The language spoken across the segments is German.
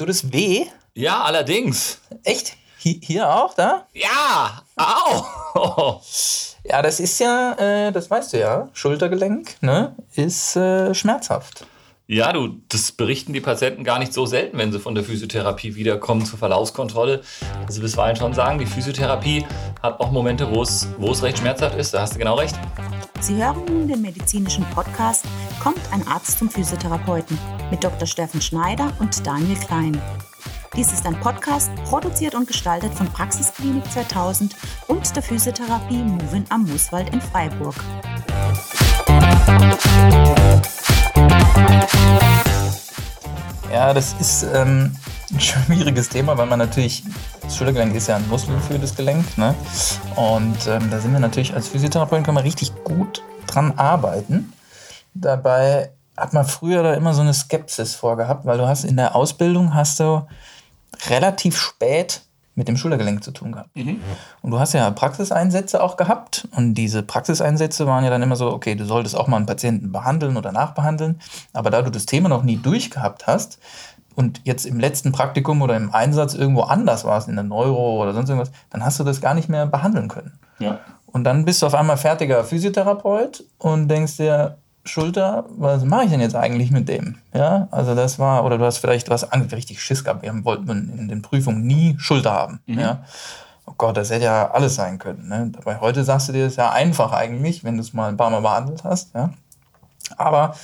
Tut es weh? Ja, allerdings. Echt? Hier auch, da? Ja, au. ja, das ist ja, äh, das weißt du ja, Schultergelenk, ne, ist äh, schmerzhaft. Ja, du, das berichten die Patienten gar nicht so selten, wenn sie von der Physiotherapie wiederkommen zur Verlaufskontrolle. Also bisweilen schon sagen, die Physiotherapie hat auch Momente, wo es, wo es recht schmerzhaft ist. Da hast du genau recht. Sie hören nun den medizinischen Podcast Kommt ein Arzt zum Physiotherapeuten mit Dr. Steffen Schneider und Daniel Klein. Dies ist ein Podcast, produziert und gestaltet von Praxisklinik 2000 und der Physiotherapie Movin am Mooswald in Freiburg. Ja, das ist ähm, ein schwieriges Thema, weil man natürlich, das Schultergelenk ist ja ein muskelgeführtes Gelenk. Ne? Und ähm, da sind wir natürlich als Physiotherapeuten, können wir richtig gut dran arbeiten. Dabei hat man früher da immer so eine Skepsis vorgehabt, weil du hast in der Ausbildung hast du relativ spät mit dem Schultergelenk zu tun gehabt. Mhm. Und du hast ja Praxiseinsätze auch gehabt. Und diese Praxiseinsätze waren ja dann immer so, okay, du solltest auch mal einen Patienten behandeln oder nachbehandeln. Aber da du das Thema noch nie durchgehabt hast und jetzt im letzten Praktikum oder im Einsatz irgendwo anders warst, in der Neuro oder sonst irgendwas, dann hast du das gar nicht mehr behandeln können. Ja. Und dann bist du auf einmal fertiger Physiotherapeut und denkst dir, Schulter, was mache ich denn jetzt eigentlich mit dem? Ja, also das war, oder du hast vielleicht was richtig Schiss gehabt. Wir wollten in den Prüfungen nie Schulter haben. Mhm. Ja. Oh Gott, das hätte ja alles sein können. Ne? Dabei heute sagst du dir das ja einfach eigentlich, wenn du es mal ein paar Mal behandelt hast. Ja. Aber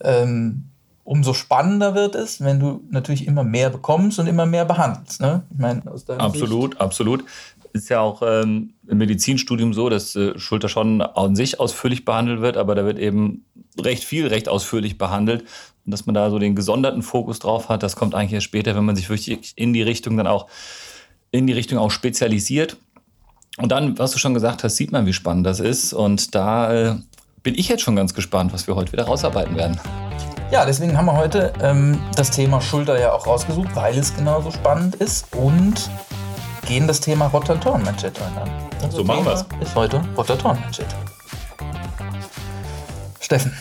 ähm, umso spannender wird es, wenn du natürlich immer mehr bekommst und immer mehr behandelst. Ne? Ich meine, absolut, Sicht. absolut ist ja auch ähm, im Medizinstudium so, dass äh, Schulter schon an sich ausführlich behandelt wird, aber da wird eben recht viel, recht ausführlich behandelt. Und dass man da so den gesonderten Fokus drauf hat, das kommt eigentlich erst später, wenn man sich wirklich in die Richtung dann auch, in die Richtung auch spezialisiert. Und dann, was du schon gesagt hast, sieht man, wie spannend das ist. Und da äh, bin ich jetzt schon ganz gespannt, was wir heute wieder rausarbeiten werden. Ja, deswegen haben wir heute ähm, das Thema Schulter ja auch rausgesucht, weil es genauso spannend ist und gehen das Thema Rotatorenmanschette an. Unser so machen wir es. Ist heute Rotatorenmanschette. Steffen.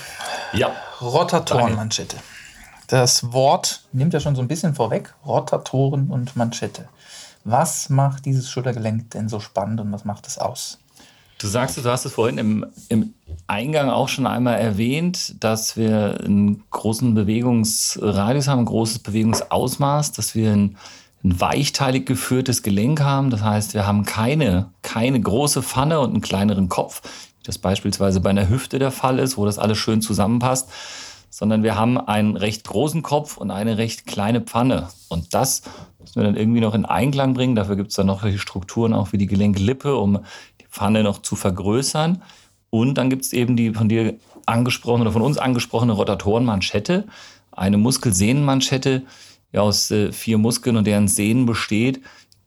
Ja. Rotatorenmanschette. Das Wort nimmt ja schon so ein bisschen vorweg. Rotatoren und Manschette. Was macht dieses Schultergelenk denn so spannend und was macht es aus? Du sagst, du hast es vorhin im, im Eingang auch schon einmal erwähnt, dass wir einen großen Bewegungsradius haben, ein großes Bewegungsausmaß, dass wir ein ein weichteilig geführtes Gelenk haben. Das heißt, wir haben keine, keine große Pfanne und einen kleineren Kopf, wie das beispielsweise bei einer Hüfte der Fall ist, wo das alles schön zusammenpasst, sondern wir haben einen recht großen Kopf und eine recht kleine Pfanne. Und das müssen wir dann irgendwie noch in Einklang bringen. Dafür gibt es dann noch solche Strukturen auch wie die Gelenklippe, um die Pfanne noch zu vergrößern. Und dann gibt es eben die von dir angesprochene oder von uns angesprochene Rotatorenmanschette, eine Muskelsehnenmanschette, ja aus äh, vier Muskeln und deren Sehnen besteht,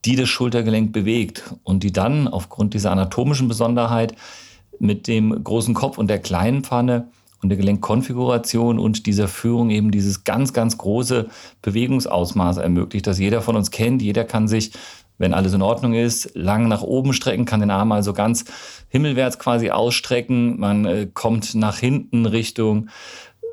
die das Schultergelenk bewegt und die dann aufgrund dieser anatomischen Besonderheit mit dem großen Kopf und der kleinen Pfanne und der Gelenkkonfiguration und dieser Führung eben dieses ganz, ganz große Bewegungsausmaß ermöglicht, das jeder von uns kennt. Jeder kann sich, wenn alles in Ordnung ist, lang nach oben strecken, kann den Arm also ganz himmelwärts quasi ausstrecken. Man äh, kommt nach hinten Richtung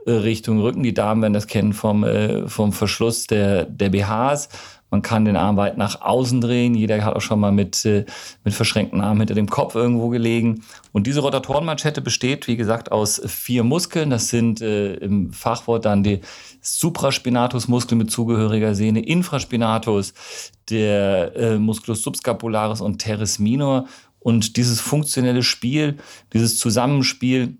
Richtung Rücken. Die Damen werden das kennen vom, äh, vom Verschluss der, der BHs. Man kann den Arm weit nach außen drehen. Jeder hat auch schon mal mit, äh, mit verschränkten Armen hinter dem Kopf irgendwo gelegen. Und diese Rotatorenmanschette besteht, wie gesagt, aus vier Muskeln. Das sind äh, im Fachwort dann die Supraspinatusmuskel mit zugehöriger Sehne, Infraspinatus, der äh, Musculus subscapularis und Teres minor. Und dieses funktionelle Spiel, dieses Zusammenspiel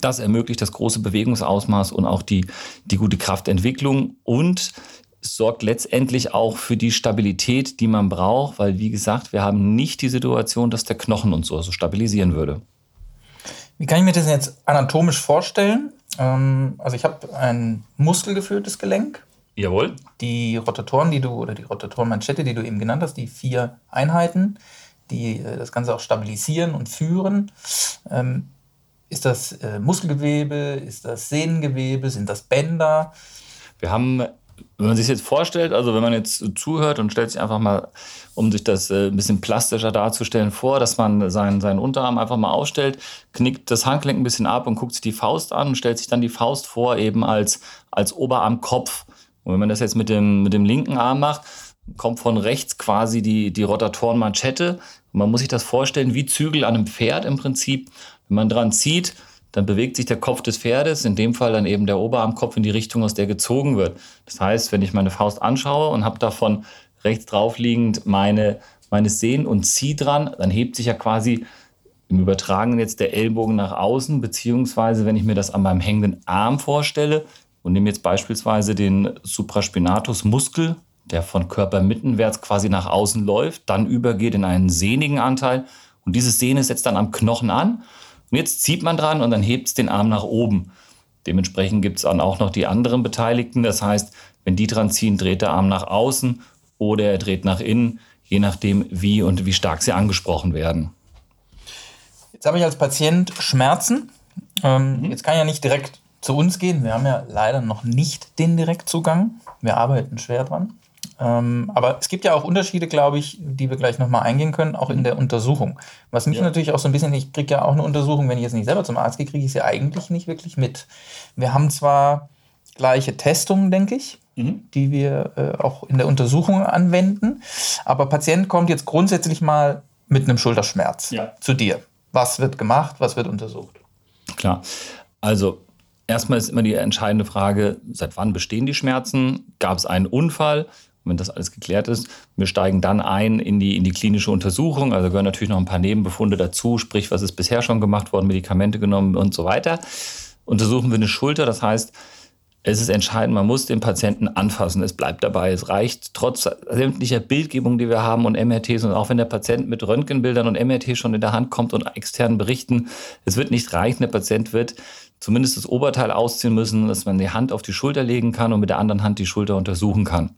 das ermöglicht das große Bewegungsausmaß und auch die, die gute Kraftentwicklung und sorgt letztendlich auch für die Stabilität, die man braucht, weil wie gesagt, wir haben nicht die Situation, dass der Knochen uns so stabilisieren würde. Wie kann ich mir das jetzt anatomisch vorstellen? Ähm, also ich habe ein muskelgeführtes Gelenk. Jawohl. Die Rotatoren, die du, oder die Rotatorenmanschette, die du eben genannt hast, die vier Einheiten, die äh, das Ganze auch stabilisieren und führen. Ist das äh, Muskelgewebe? Ist das Sehnengewebe? Sind das Bänder? Wir haben, wenn man sich jetzt vorstellt, also wenn man jetzt zuhört und stellt sich einfach mal, um sich das äh, ein bisschen plastischer darzustellen, vor, dass man seinen, seinen Unterarm einfach mal aufstellt, knickt das Handgelenk ein bisschen ab und guckt sich die Faust an und stellt sich dann die Faust vor, eben als, als Oberarmkopf Und wenn man das jetzt mit dem, mit dem linken Arm macht, kommt von rechts quasi die, die Rotatorenmanschette. Man muss sich das vorstellen wie Zügel an einem Pferd im Prinzip. Wenn man dran zieht, dann bewegt sich der Kopf des Pferdes, in dem Fall dann eben der Oberarmkopf in die Richtung, aus der gezogen wird. Das heißt, wenn ich meine Faust anschaue und habe davon rechts drauf liegend meine, meine Sehnen und ziehe dran, dann hebt sich ja quasi im Übertragenen jetzt der Ellbogen nach außen, beziehungsweise wenn ich mir das an meinem hängenden Arm vorstelle und nehme jetzt beispielsweise den Supraspinatus-Muskel, der von Körpermittenwärts quasi nach außen läuft, dann übergeht in einen sehnigen Anteil und diese Sehne setzt dann am Knochen an und jetzt zieht man dran und dann hebt es den Arm nach oben. Dementsprechend gibt es dann auch noch die anderen Beteiligten. Das heißt, wenn die dran ziehen, dreht der Arm nach außen oder er dreht nach innen, je nachdem, wie und wie stark sie angesprochen werden. Jetzt habe ich als Patient Schmerzen. Ähm, mhm. Jetzt kann ich ja nicht direkt zu uns gehen. Wir haben ja leider noch nicht den Direktzugang. Wir arbeiten schwer dran. Ähm, aber es gibt ja auch Unterschiede, glaube ich, die wir gleich nochmal eingehen können, auch in der Untersuchung. Was mich ja. natürlich auch so ein bisschen, ich kriege ja auch eine Untersuchung, wenn ich jetzt nicht selber zum Arzt gehe, kriege ich sie eigentlich nicht wirklich mit. Wir haben zwar gleiche Testungen, denke ich, mhm. die wir äh, auch in der Untersuchung anwenden, aber Patient kommt jetzt grundsätzlich mal mit einem Schulterschmerz ja. zu dir. Was wird gemacht, was wird untersucht? Klar. Also erstmal ist immer die entscheidende Frage, seit wann bestehen die Schmerzen? Gab es einen Unfall? Wenn das alles geklärt ist, wir steigen dann ein in die, in die klinische Untersuchung. Also gehören natürlich noch ein paar Nebenbefunde dazu, sprich, was ist bisher schon gemacht worden, Medikamente genommen und so weiter. Untersuchen wir eine Schulter, das heißt, es ist entscheidend, man muss den Patienten anfassen. Es bleibt dabei. Es reicht trotz sämtlicher Bildgebung, die wir haben und MRTs und auch wenn der Patient mit Röntgenbildern und MRT schon in der Hand kommt und externen Berichten, es wird nicht reichen. Der Patient wird zumindest das Oberteil ausziehen müssen, dass man die Hand auf die Schulter legen kann und mit der anderen Hand die Schulter untersuchen kann.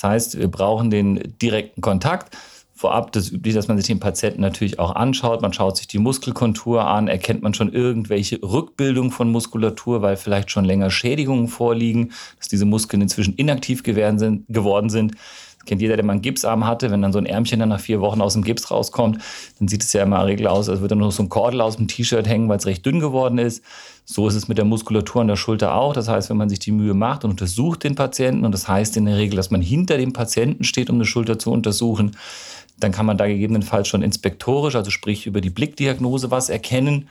Das heißt, wir brauchen den direkten Kontakt. Vorab das ist üblich, dass man sich den Patienten natürlich auch anschaut. Man schaut sich die Muskelkontur an, erkennt man schon irgendwelche Rückbildung von Muskulatur, weil vielleicht schon länger Schädigungen vorliegen, dass diese Muskeln inzwischen inaktiv geworden sind. Das kennt jeder, der mal einen Gipsarm hatte. Wenn dann so ein Ärmchen dann nach vier Wochen aus dem Gips rauskommt, dann sieht es ja immer Regel aus, als würde dann nur so ein Kordel aus dem T-Shirt hängen, weil es recht dünn geworden ist. So ist es mit der Muskulatur an der Schulter auch. Das heißt, wenn man sich die Mühe macht und untersucht den Patienten, und das heißt in der Regel, dass man hinter dem Patienten steht, um eine Schulter zu untersuchen, dann kann man da gegebenenfalls schon inspektorisch, also sprich über die Blickdiagnose was erkennen.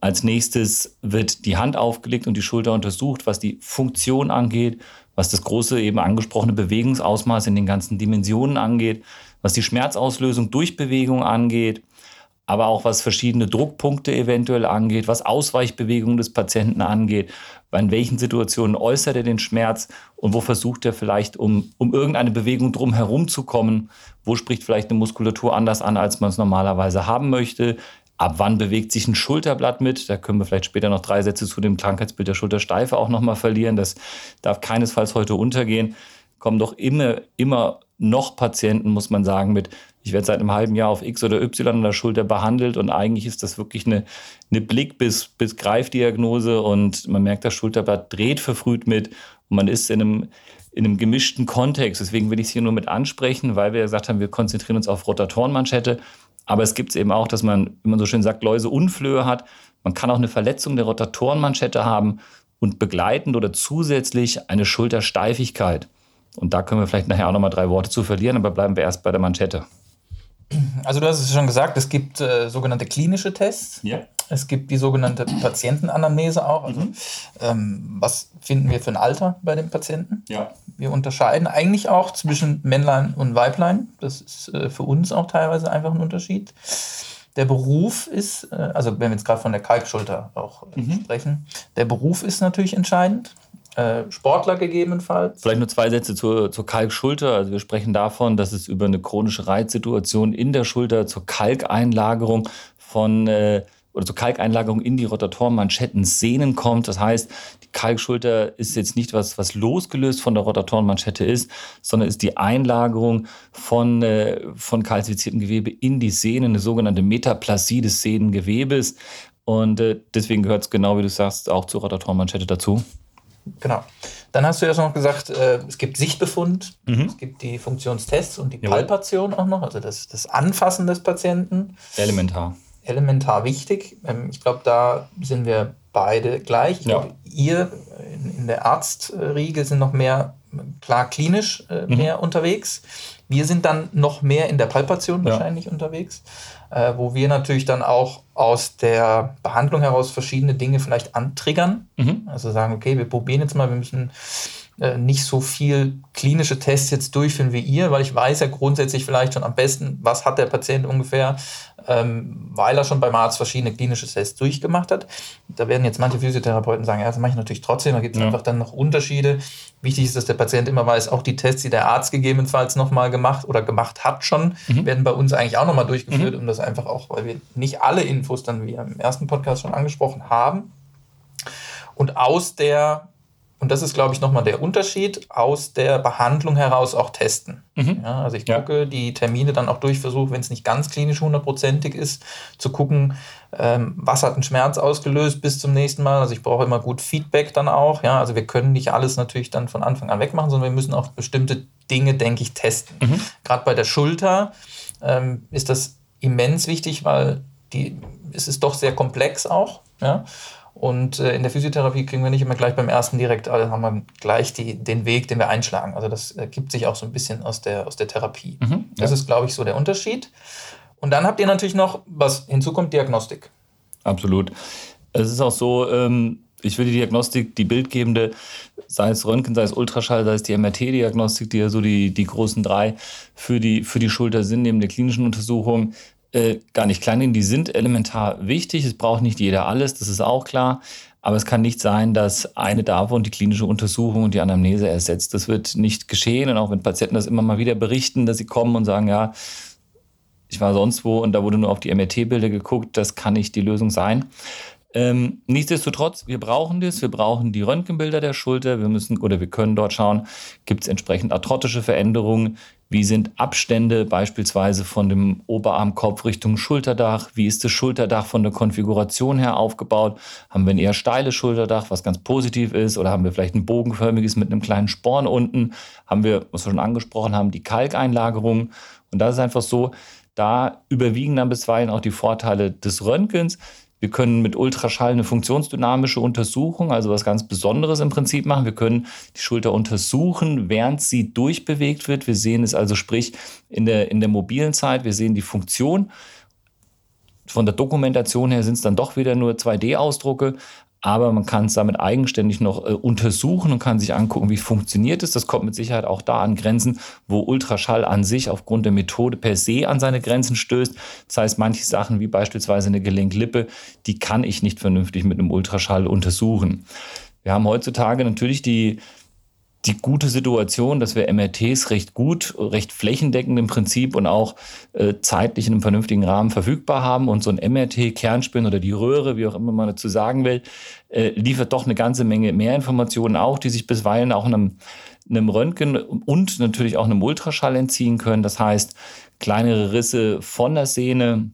Als nächstes wird die Hand aufgelegt und die Schulter untersucht, was die Funktion angeht, was das große eben angesprochene Bewegungsausmaß in den ganzen Dimensionen angeht, was die Schmerzauslösung durch Bewegung angeht, aber auch was verschiedene Druckpunkte eventuell angeht, was Ausweichbewegungen des Patienten angeht, in welchen Situationen äußert er den Schmerz und wo versucht er vielleicht, um, um irgendeine Bewegung drum herum zu kommen, wo spricht vielleicht eine Muskulatur anders an, als man es normalerweise haben möchte. Ab wann bewegt sich ein Schulterblatt mit? Da können wir vielleicht später noch drei Sätze zu dem Krankheitsbild der Schultersteife auch nochmal verlieren. Das darf keinesfalls heute untergehen. Kommen doch immer, immer noch Patienten, muss man sagen, mit ich werde seit einem halben Jahr auf X oder Y an der Schulter behandelt und eigentlich ist das wirklich eine, eine Blick- bis, bis Greifdiagnose und man merkt, das Schulterblatt dreht verfrüht mit und man ist in einem, in einem gemischten Kontext. Deswegen will ich es hier nur mit ansprechen, weil wir gesagt haben, wir konzentrieren uns auf Rotatorenmanschette. Aber es gibt es eben auch, dass man, wie man so schön sagt, Läuse-Unflöhe hat. Man kann auch eine Verletzung der Rotatorenmanschette haben und begleitend oder zusätzlich eine Schultersteifigkeit. Und da können wir vielleicht nachher auch nochmal drei Worte zu verlieren, aber bleiben wir erst bei der Manschette. Also du hast es schon gesagt, es gibt äh, sogenannte klinische Tests. Ja. Es gibt die sogenannte Patientenanamnese auch. Also, mhm. ähm, was finden wir für ein Alter bei den Patienten? Ja. Wir unterscheiden eigentlich auch zwischen Männlein und Weiblein. Das ist äh, für uns auch teilweise einfach ein Unterschied. Der Beruf ist, äh, also wenn wir jetzt gerade von der Kalkschulter auch äh, mhm. sprechen, der Beruf ist natürlich entscheidend. Äh, Sportler gegebenenfalls. Vielleicht nur zwei Sätze zur, zur Kalkschulter. Also wir sprechen davon, dass es über eine chronische Reizsituation in der Schulter zur Kalkeinlagerung von äh, oder zur Kalkeinlagerung in die Rotatorenmanschettensehnen kommt. Das heißt, die Kalkschulter ist jetzt nicht was, was losgelöst von der Rotatorenmanschette ist, sondern ist die Einlagerung von, äh, von kalzifiziertem Gewebe in die Sehnen, eine sogenannte Metaplasie des Sehnengewebes. Und äh, deswegen gehört es genau, wie du sagst, auch zur Rotatorenmanschette dazu. Genau. Dann hast du ja schon noch gesagt, äh, es gibt Sichtbefund, mhm. es gibt die Funktionstests und die Jawohl. Palpation auch noch, also das, das Anfassen des Patienten. Elementar. Elementar wichtig. Ähm, ich glaube, da sind wir beide gleich. Ich ja. glaube, ihr in, in der Arztriege sind noch mehr klar klinisch äh, mhm. mehr unterwegs. Wir sind dann noch mehr in der Palpation wahrscheinlich ja. unterwegs, wo wir natürlich dann auch aus der Behandlung heraus verschiedene Dinge vielleicht antriggern. Mhm. Also sagen, okay, wir probieren jetzt mal, wir müssen äh, nicht so viel klinische Tests jetzt durchführen wie ihr, weil ich weiß ja grundsätzlich vielleicht schon am besten, was hat der Patient ungefähr, ähm, weil er schon beim Arzt verschiedene klinische Tests durchgemacht hat. Da werden jetzt manche Physiotherapeuten sagen, ja, das mache ich natürlich trotzdem, da gibt es ja. einfach dann noch Unterschiede. Wichtig ist, dass der Patient immer weiß, auch die Tests, die der Arzt gegebenenfalls nochmal gemacht oder gemacht hat schon, mhm. werden bei uns eigentlich auch nochmal durchgeführt, mhm. um das einfach auch, weil wir nicht alle Infos dann, wie im ersten Podcast schon angesprochen haben. Und aus der und das ist, glaube ich, nochmal der Unterschied, aus der Behandlung heraus auch testen. Mhm. Ja, also ich gucke ja. die Termine dann auch durch, versuche, wenn es nicht ganz klinisch hundertprozentig ist, zu gucken, ähm, was hat einen Schmerz ausgelöst bis zum nächsten Mal. Also ich brauche immer gut Feedback dann auch. Ja, also wir können nicht alles natürlich dann von Anfang an wegmachen, sondern wir müssen auch bestimmte Dinge, denke ich, testen. Mhm. Gerade bei der Schulter ähm, ist das immens wichtig, weil die, es ist doch sehr komplex auch. Ja. Und äh, in der Physiotherapie kriegen wir nicht immer gleich beim ersten direkt, also haben wir gleich die, den Weg, den wir einschlagen. Also das ergibt sich auch so ein bisschen aus der, aus der Therapie. Mhm, ja. Das ist, glaube ich, so der Unterschied. Und dann habt ihr natürlich noch, was hinzukommt, Diagnostik. Absolut. Es ist auch so, ähm, ich will die Diagnostik, die bildgebende, sei es Röntgen, sei es Ultraschall, sei es die MRT-Diagnostik, die ja so die, die großen drei für die, für die Schulter sind, neben der klinischen Untersuchung, äh, gar nicht klein. Die sind elementar wichtig. Es braucht nicht jeder alles, das ist auch klar. Aber es kann nicht sein, dass eine davon die klinische Untersuchung und die Anamnese ersetzt. Das wird nicht geschehen. Und auch wenn Patienten das immer mal wieder berichten, dass sie kommen und sagen, ja, ich war sonst wo und da wurde nur auf die MRT-Bilder geguckt, das kann nicht die Lösung sein. Ähm, nichtsdestotrotz, wir brauchen das, wir brauchen die Röntgenbilder der Schulter, wir müssen oder wir können dort schauen, gibt es entsprechend arthrotische Veränderungen, wie sind Abstände beispielsweise von dem Oberarmkopf Richtung Schulterdach? Wie ist das Schulterdach von der Konfiguration her aufgebaut? Haben wir ein eher steiles Schulterdach, was ganz positiv ist? Oder haben wir vielleicht ein bogenförmiges mit einem kleinen Sporn unten? Haben wir, was wir schon angesprochen haben, die Kalkeinlagerung? Und das ist einfach so, da überwiegen dann bisweilen auch die Vorteile des Röntgens. Wir können mit Ultraschall eine funktionsdynamische Untersuchung, also was ganz Besonderes im Prinzip machen. Wir können die Schulter untersuchen, während sie durchbewegt wird. Wir sehen es also, sprich, in der, in der mobilen Zeit, wir sehen die Funktion. Von der Dokumentation her sind es dann doch wieder nur 2D-Ausdrucke, aber man kann es damit eigenständig noch äh, untersuchen und kann sich angucken, wie funktioniert es. Das kommt mit Sicherheit auch da an Grenzen, wo Ultraschall an sich aufgrund der Methode per se an seine Grenzen stößt. Das heißt, manche Sachen wie beispielsweise eine Gelenklippe, die kann ich nicht vernünftig mit einem Ultraschall untersuchen. Wir haben heutzutage natürlich die die gute Situation, dass wir MRTs recht gut, recht flächendeckend im Prinzip und auch äh, zeitlich in einem vernünftigen Rahmen verfügbar haben. Und so ein MRT-Kernspin oder die Röhre, wie auch immer man dazu sagen will, äh, liefert doch eine ganze Menge mehr Informationen auch, die sich bisweilen auch einem, einem Röntgen und natürlich auch einem Ultraschall entziehen können. Das heißt, kleinere Risse von der Sehne,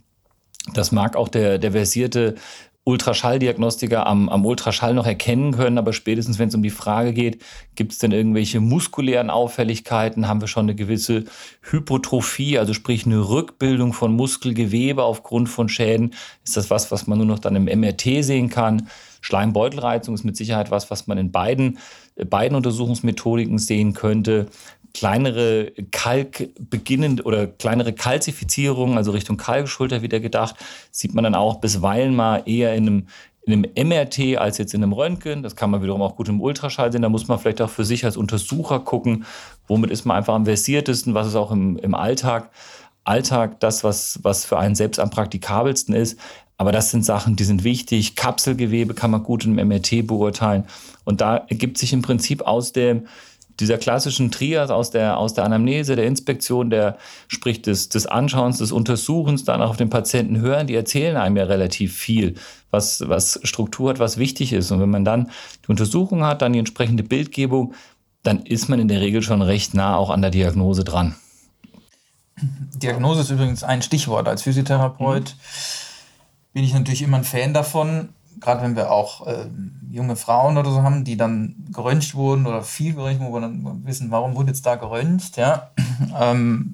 das mag auch der, der versierte Ultraschalldiagnostiker am, am Ultraschall noch erkennen können, aber spätestens, wenn es um die Frage geht, gibt es denn irgendwelche muskulären Auffälligkeiten, haben wir schon eine gewisse Hypotrophie, also sprich eine Rückbildung von Muskelgewebe aufgrund von Schäden, ist das was, was man nur noch dann im MRT sehen kann. Schleimbeutelreizung ist mit Sicherheit was, was man in beiden, beiden Untersuchungsmethodiken sehen könnte kleinere Kalk beginnend oder kleinere Kalzifizierungen, also Richtung Kalkschulter wieder gedacht, sieht man dann auch bisweilen mal eher in einem, in einem MRT als jetzt in einem Röntgen. Das kann man wiederum auch gut im Ultraschall sehen. Da muss man vielleicht auch für sich als Untersucher gucken, womit ist man einfach am versiertesten, was ist auch im, im Alltag. Alltag das, was, was für einen selbst am praktikabelsten ist. Aber das sind Sachen, die sind wichtig. Kapselgewebe kann man gut im MRT beurteilen. Und da ergibt sich im Prinzip aus dem dieser klassischen Trias aus der, aus der Anamnese, der Inspektion, der spricht des, des Anschauens, des Untersuchens, dann auch auf den Patienten hören, die erzählen einem ja relativ viel, was, was Struktur hat, was wichtig ist. Und wenn man dann die Untersuchung hat, dann die entsprechende Bildgebung, dann ist man in der Regel schon recht nah auch an der Diagnose dran. Diagnose ist übrigens ein Stichwort. Als Physiotherapeut mhm. bin ich natürlich immer ein Fan davon, gerade wenn wir auch äh, junge Frauen oder so haben, die dann geröntgt wurden oder viel geröntgt wurden, wo wir dann wissen, warum wurde jetzt da geröntgt, ja, ähm,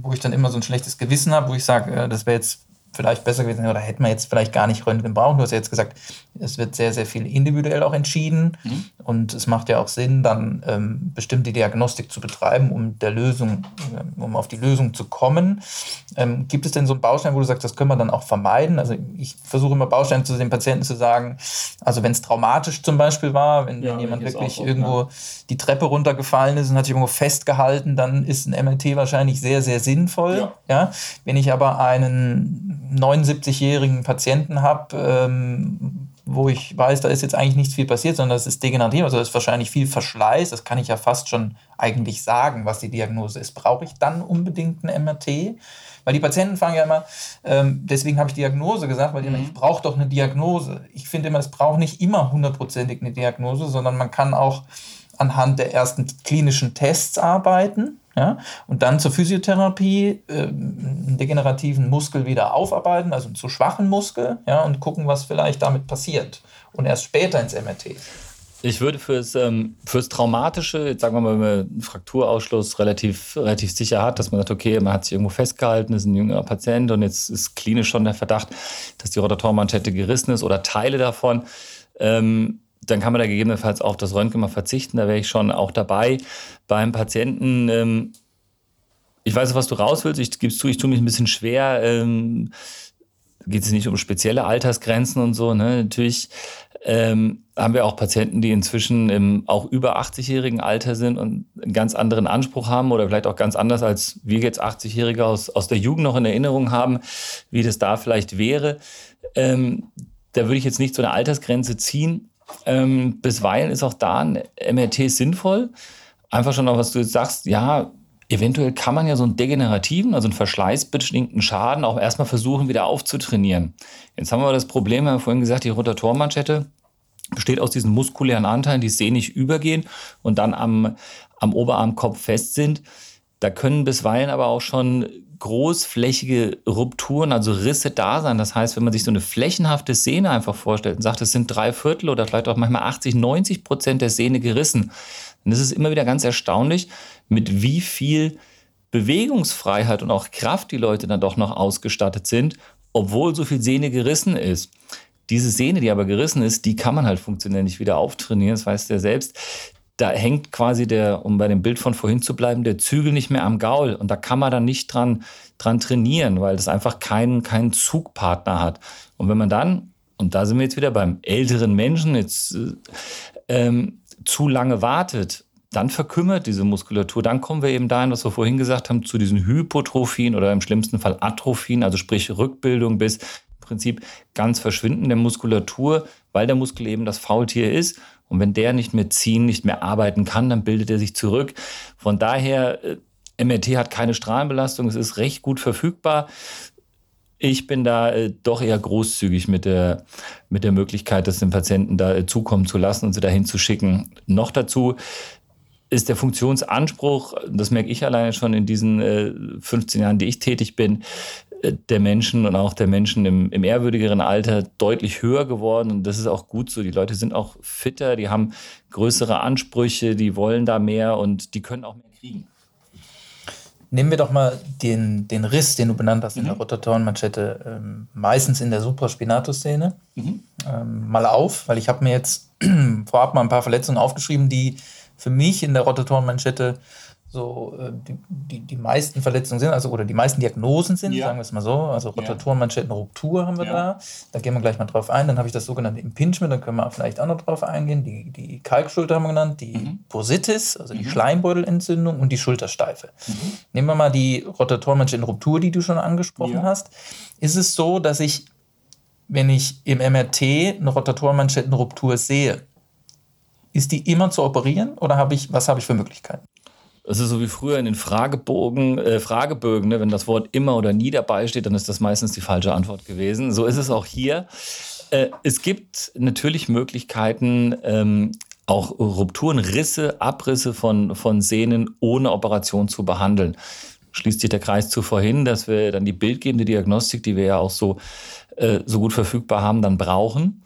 wo ich dann immer so ein schlechtes Gewissen habe, wo ich sage, äh, das wäre jetzt vielleicht besser gewesen oder hätte man jetzt vielleicht gar nicht Röntgen brauchen. Du hast ja jetzt gesagt, es wird sehr, sehr viel individuell auch entschieden mhm. und es macht ja auch Sinn, dann ähm, bestimmte Diagnostik zu betreiben, um der Lösung, äh, um auf die Lösung zu kommen. Ähm, gibt es denn so einen Baustein, wo du sagst, das können wir dann auch vermeiden? Also ich versuche immer Bausteine zu den Patienten zu sagen, also wenn es traumatisch zum Beispiel war, wenn, ja, wenn jemand wirklich auch, irgendwo ja. die Treppe runtergefallen ist und hat sich irgendwo festgehalten, dann ist ein MRT wahrscheinlich sehr, sehr sinnvoll. Ja. ja? Wenn ich aber einen 79-jährigen Patienten habe, ähm, wo ich weiß, da ist jetzt eigentlich nichts viel passiert, sondern das ist degenerativ, also das ist wahrscheinlich viel Verschleiß, das kann ich ja fast schon eigentlich sagen, was die Diagnose ist. Brauche ich dann unbedingt ein MRT? Weil die Patienten fangen ja immer, ähm, deswegen habe ich Diagnose gesagt, weil die mhm. immer, ich brauche doch eine Diagnose. Ich finde immer, es braucht nicht immer hundertprozentig eine Diagnose, sondern man kann auch anhand der ersten klinischen Tests arbeiten. Ja, und dann zur Physiotherapie äh, einen degenerativen Muskel wieder aufarbeiten, also einen zu schwachen Muskel, ja, und gucken, was vielleicht damit passiert. Und erst später ins MRT. Ich würde fürs, ähm, fürs Traumatische, jetzt sagen wir mal, wenn man einen Frakturausschluss relativ, relativ sicher hat, dass man sagt, okay, man hat sich irgendwo festgehalten, ist ein jüngerer Patient und jetzt ist klinisch schon der Verdacht, dass die Rotatormanschette gerissen ist oder Teile davon. Ähm, dann kann man da gegebenenfalls auf das Röntgen mal verzichten. Da wäre ich schon auch dabei. Beim Patienten, ähm, ich weiß, was du raus willst. Ich gebe es zu, ich tue mich ein bisschen schwer. Ähm, geht es nicht um spezielle Altersgrenzen und so. Ne? Natürlich ähm, haben wir auch Patienten, die inzwischen im auch über 80-jährigen Alter sind und einen ganz anderen Anspruch haben oder vielleicht auch ganz anders als wir jetzt 80-Jährige aus, aus der Jugend noch in Erinnerung haben, wie das da vielleicht wäre. Ähm, da würde ich jetzt nicht so eine Altersgrenze ziehen. Ähm, bisweilen ist auch da ein MRT sinnvoll. Einfach schon noch, was du jetzt sagst, ja, eventuell kann man ja so einen degenerativen, also einen verschleißbedingten Schaden auch erstmal versuchen, wieder aufzutrainieren. Jetzt haben wir das Problem, wir haben vorhin gesagt, die Rotatormanschette besteht aus diesen muskulären Anteilen, die sehnig übergehen und dann am, am Oberarmkopf fest sind. Da können bisweilen aber auch schon großflächige Rupturen, also Risse da sein. Das heißt, wenn man sich so eine flächenhafte Sehne einfach vorstellt und sagt, es sind drei Viertel oder vielleicht auch manchmal 80, 90 Prozent der Sehne gerissen, dann ist es immer wieder ganz erstaunlich, mit wie viel Bewegungsfreiheit und auch Kraft die Leute dann doch noch ausgestattet sind, obwohl so viel Sehne gerissen ist. Diese Sehne, die aber gerissen ist, die kann man halt funktionell nicht wieder auftrainieren, das weißt du ja selbst da hängt quasi der, um bei dem Bild von vorhin zu bleiben, der Zügel nicht mehr am Gaul. Und da kann man dann nicht dran, dran trainieren, weil das einfach keinen, keinen Zugpartner hat. Und wenn man dann, und da sind wir jetzt wieder beim älteren Menschen, jetzt äh, ähm, zu lange wartet, dann verkümmert diese Muskulatur. Dann kommen wir eben dahin, was wir vorhin gesagt haben, zu diesen Hypotrophien oder im schlimmsten Fall Atrophien, also sprich Rückbildung bis im Prinzip ganz Verschwinden der Muskulatur, weil der Muskel eben das Faultier ist und wenn der nicht mehr ziehen, nicht mehr arbeiten kann, dann bildet er sich zurück. Von daher, äh, MRT hat keine Strahlenbelastung, es ist recht gut verfügbar. Ich bin da äh, doch eher großzügig mit der, mit der Möglichkeit, das den Patienten da äh, zukommen zu lassen und sie dahin zu schicken. Noch dazu ist der Funktionsanspruch, das merke ich alleine schon in diesen äh, 15 Jahren, die ich tätig bin, der Menschen und auch der Menschen im, im ehrwürdigeren Alter deutlich höher geworden. Und das ist auch gut so. Die Leute sind auch fitter, die haben größere Ansprüche, die wollen da mehr und die können auch mehr kriegen. Nehmen wir doch mal den, den Riss, den du benannt hast mhm. in der Rotatorenmanschette, ähm, meistens in der Supraspinatus-Szene, mhm. ähm, mal auf, weil ich habe mir jetzt vorab mal ein paar Verletzungen aufgeschrieben, die für mich in der Rotatorenmanschette so äh, die, die, die meisten Verletzungen sind, also oder die meisten Diagnosen sind, ja. sagen wir es mal so. Also Rotatorenmanschettenruptur haben wir ja. da. Da gehen wir gleich mal drauf ein. Dann habe ich das sogenannte Impingement, da können wir vielleicht auch noch drauf eingehen. Die, die Kalkschulter haben wir genannt, die mhm. Bursitis, also mhm. die Schleimbeutelentzündung und die Schultersteife. Mhm. Nehmen wir mal die Rotatorenmanschettenruptur, die du schon angesprochen ja. hast. Ist es so, dass ich, wenn ich im MRT eine Rotatorenmanschettenruptur sehe, ist die immer zu operieren oder habe ich, was habe ich für Möglichkeiten? Es ist so wie früher in den Fragebogen, äh, Fragebögen, ne? wenn das Wort immer oder nie dabei steht, dann ist das meistens die falsche Antwort gewesen. So ist es auch hier. Äh, es gibt natürlich Möglichkeiten, ähm, auch Rupturen, Risse, Abrisse von, von Sehnen ohne Operation zu behandeln. Schließt sich der Kreis zu vorhin, dass wir dann die bildgebende Diagnostik, die wir ja auch so, äh, so gut verfügbar haben, dann brauchen,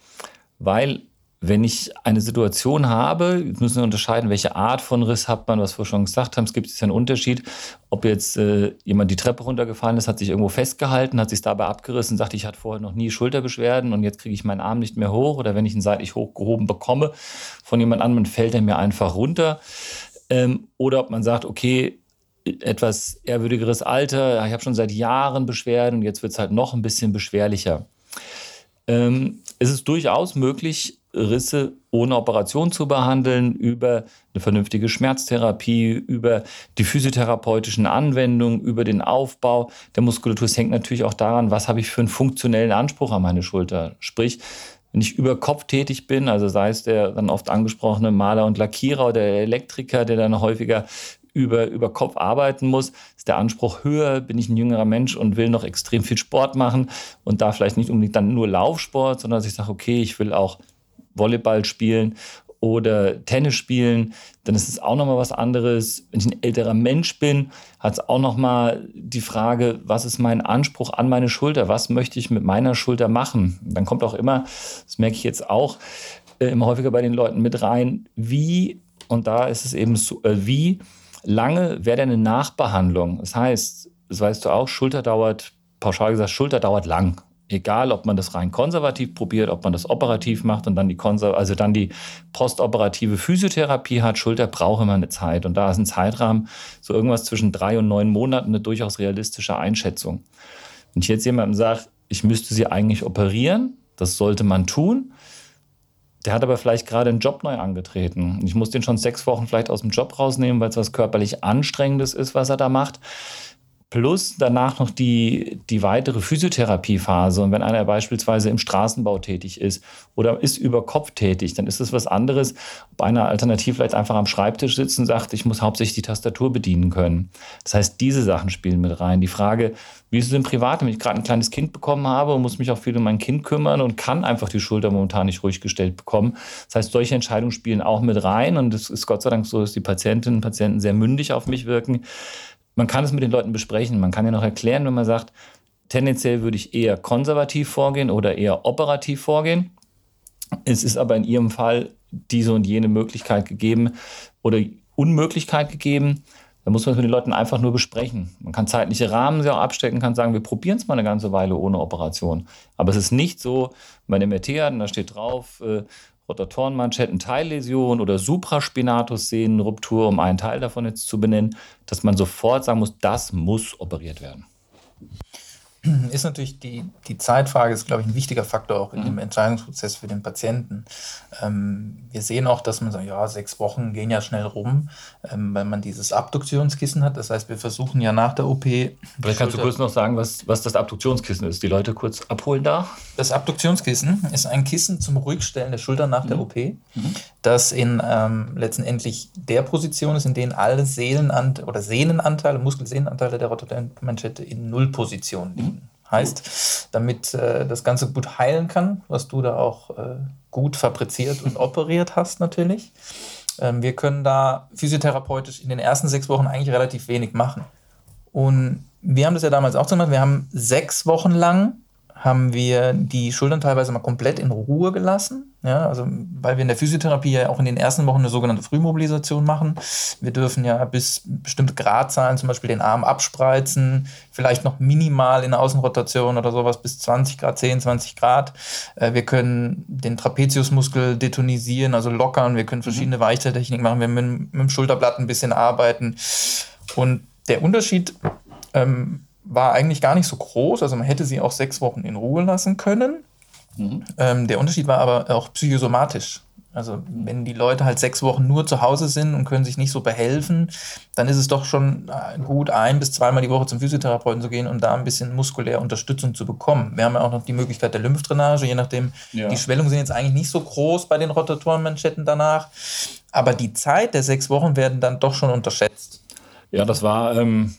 weil wenn ich eine Situation habe, müssen wir unterscheiden, welche Art von Riss hat man, was wir schon gesagt haben. Es gibt jetzt einen Unterschied, ob jetzt äh, jemand die Treppe runtergefallen ist, hat sich irgendwo festgehalten, hat sich dabei abgerissen, sagt, ich hatte vorher noch nie Schulterbeschwerden und jetzt kriege ich meinen Arm nicht mehr hoch oder wenn ich ihn seitlich hochgehoben bekomme von jemand anderem, fällt er mir einfach runter. Ähm, oder ob man sagt, okay, etwas ehrwürdigeres Alter, ich habe schon seit Jahren Beschwerden und jetzt wird es halt noch ein bisschen beschwerlicher. Ähm, es ist durchaus möglich, Risse ohne Operation zu behandeln, über eine vernünftige Schmerztherapie, über die physiotherapeutischen Anwendungen, über den Aufbau der Muskulatur. Es hängt natürlich auch daran, was habe ich für einen funktionellen Anspruch an meine Schulter. Sprich, wenn ich über Kopf tätig bin, also sei es der dann oft angesprochene Maler und Lackierer oder der Elektriker, der dann häufiger über, über Kopf arbeiten muss, ist der Anspruch höher, bin ich ein jüngerer Mensch und will noch extrem viel Sport machen und da vielleicht nicht unbedingt dann nur Laufsport, sondern dass ich sage, okay, ich will auch Volleyball spielen oder Tennis spielen, dann ist es auch nochmal was anderes. Wenn ich ein älterer Mensch bin, hat es auch nochmal die Frage, was ist mein Anspruch an meine Schulter? Was möchte ich mit meiner Schulter machen? Dann kommt auch immer, das merke ich jetzt auch äh, immer häufiger bei den Leuten mit rein, wie, und da ist es eben so, äh, wie lange wäre denn eine Nachbehandlung? Das heißt, das weißt du auch, Schulter dauert, pauschal gesagt, Schulter dauert lang egal ob man das rein konservativ probiert, ob man das operativ macht und dann die Konser also dann die postoperative Physiotherapie hat, Schulter braucht immer eine Zeit. Und da ist ein Zeitrahmen, so irgendwas zwischen drei und neun Monaten, eine durchaus realistische Einschätzung. Wenn ich jetzt jemandem sage, ich müsste sie eigentlich operieren, das sollte man tun. Der hat aber vielleicht gerade einen Job neu angetreten. Ich muss den schon sechs Wochen vielleicht aus dem Job rausnehmen, weil es was körperlich Anstrengendes ist, was er da macht plus danach noch die, die weitere Physiotherapiephase. Und wenn einer beispielsweise im Straßenbau tätig ist oder ist über Kopf tätig, dann ist es was anderes, ob einer alternativ vielleicht einfach am Schreibtisch sitzt und sagt, ich muss hauptsächlich die Tastatur bedienen können. Das heißt, diese Sachen spielen mit rein. Die Frage, wie ist es im Privat, wenn ich gerade ein kleines Kind bekommen habe und muss mich auch viel um mein Kind kümmern und kann einfach die Schulter momentan nicht ruhig gestellt bekommen. Das heißt, solche Entscheidungen spielen auch mit rein und es ist Gott sei Dank so, dass die Patientinnen und Patienten sehr mündig auf mich wirken man kann es mit den Leuten besprechen. Man kann ja noch erklären, wenn man sagt, tendenziell würde ich eher konservativ vorgehen oder eher operativ vorgehen. Es ist aber in Ihrem Fall diese und jene Möglichkeit gegeben oder Unmöglichkeit gegeben. Da muss man es mit den Leuten einfach nur besprechen. Man kann zeitliche Rahmen sehr abstecken, kann sagen, wir probieren es mal eine ganze Weile ohne Operation. Aber es ist nicht so, mein MRT hat und da steht drauf, äh, Rotatorenmanschettenteilläsion oder Supraspinatussehnenruptur, um einen Teil davon jetzt zu benennen, dass man sofort sagen muss, das muss operiert werden. ist natürlich die, die Zeitfrage, ist, glaube ich, ein wichtiger Faktor auch in mhm. dem Entscheidungsprozess für den Patienten. Ähm, wir sehen auch, dass man sagt, ja, sechs Wochen gehen ja schnell rum, ähm, weil man dieses Abduktionskissen hat. Das heißt, wir versuchen ja nach der OP. Vielleicht kannst du kurz noch sagen, was, was das Abduktionskissen ist. Die Leute kurz abholen da. Das Abduktionskissen ist ein Kissen zum Ruhigstellen der Schulter nach mhm. der OP, mhm. Das in ähm, letztendlich der Position ist, in denen alle Seelenant oder Sehnenanteile, Muskelsehnenanteile der Rototelmanschette in Nullposition liegen. Mhm. Heißt, damit äh, das Ganze gut heilen kann, was du da auch äh, gut fabriziert und operiert hast natürlich. Ähm, wir können da physiotherapeutisch in den ersten sechs Wochen eigentlich relativ wenig machen. Und wir haben das ja damals auch gemacht. Wir haben sechs Wochen lang haben wir die Schultern teilweise mal komplett in Ruhe gelassen. Ja, also weil wir in der Physiotherapie ja auch in den ersten Wochen eine sogenannte Frühmobilisation machen. Wir dürfen ja bis bestimmte Gradzahlen zum Beispiel den Arm abspreizen, vielleicht noch minimal in der Außenrotation oder sowas bis 20 Grad, 10, 20 Grad. Äh, wir können den Trapeziusmuskel detonisieren, also lockern. Wir können verschiedene mhm. Weichtechniken machen. Wir können mit, mit dem Schulterblatt ein bisschen arbeiten. Und der Unterschied ähm, war eigentlich gar nicht so groß. Also man hätte sie auch sechs Wochen in Ruhe lassen können. Mhm. Ähm, der Unterschied war aber auch psychosomatisch. Also wenn die Leute halt sechs Wochen nur zu Hause sind und können sich nicht so behelfen, dann ist es doch schon äh, gut, ein bis zweimal die Woche zum Physiotherapeuten zu gehen und da ein bisschen muskulär Unterstützung zu bekommen. Wir haben ja auch noch die Möglichkeit der Lymphdrainage, je nachdem, ja. die Schwellungen sind jetzt eigentlich nicht so groß bei den Rotatorenmanschetten danach, aber die Zeit der sechs Wochen werden dann doch schon unterschätzt. Ja, das war ähm,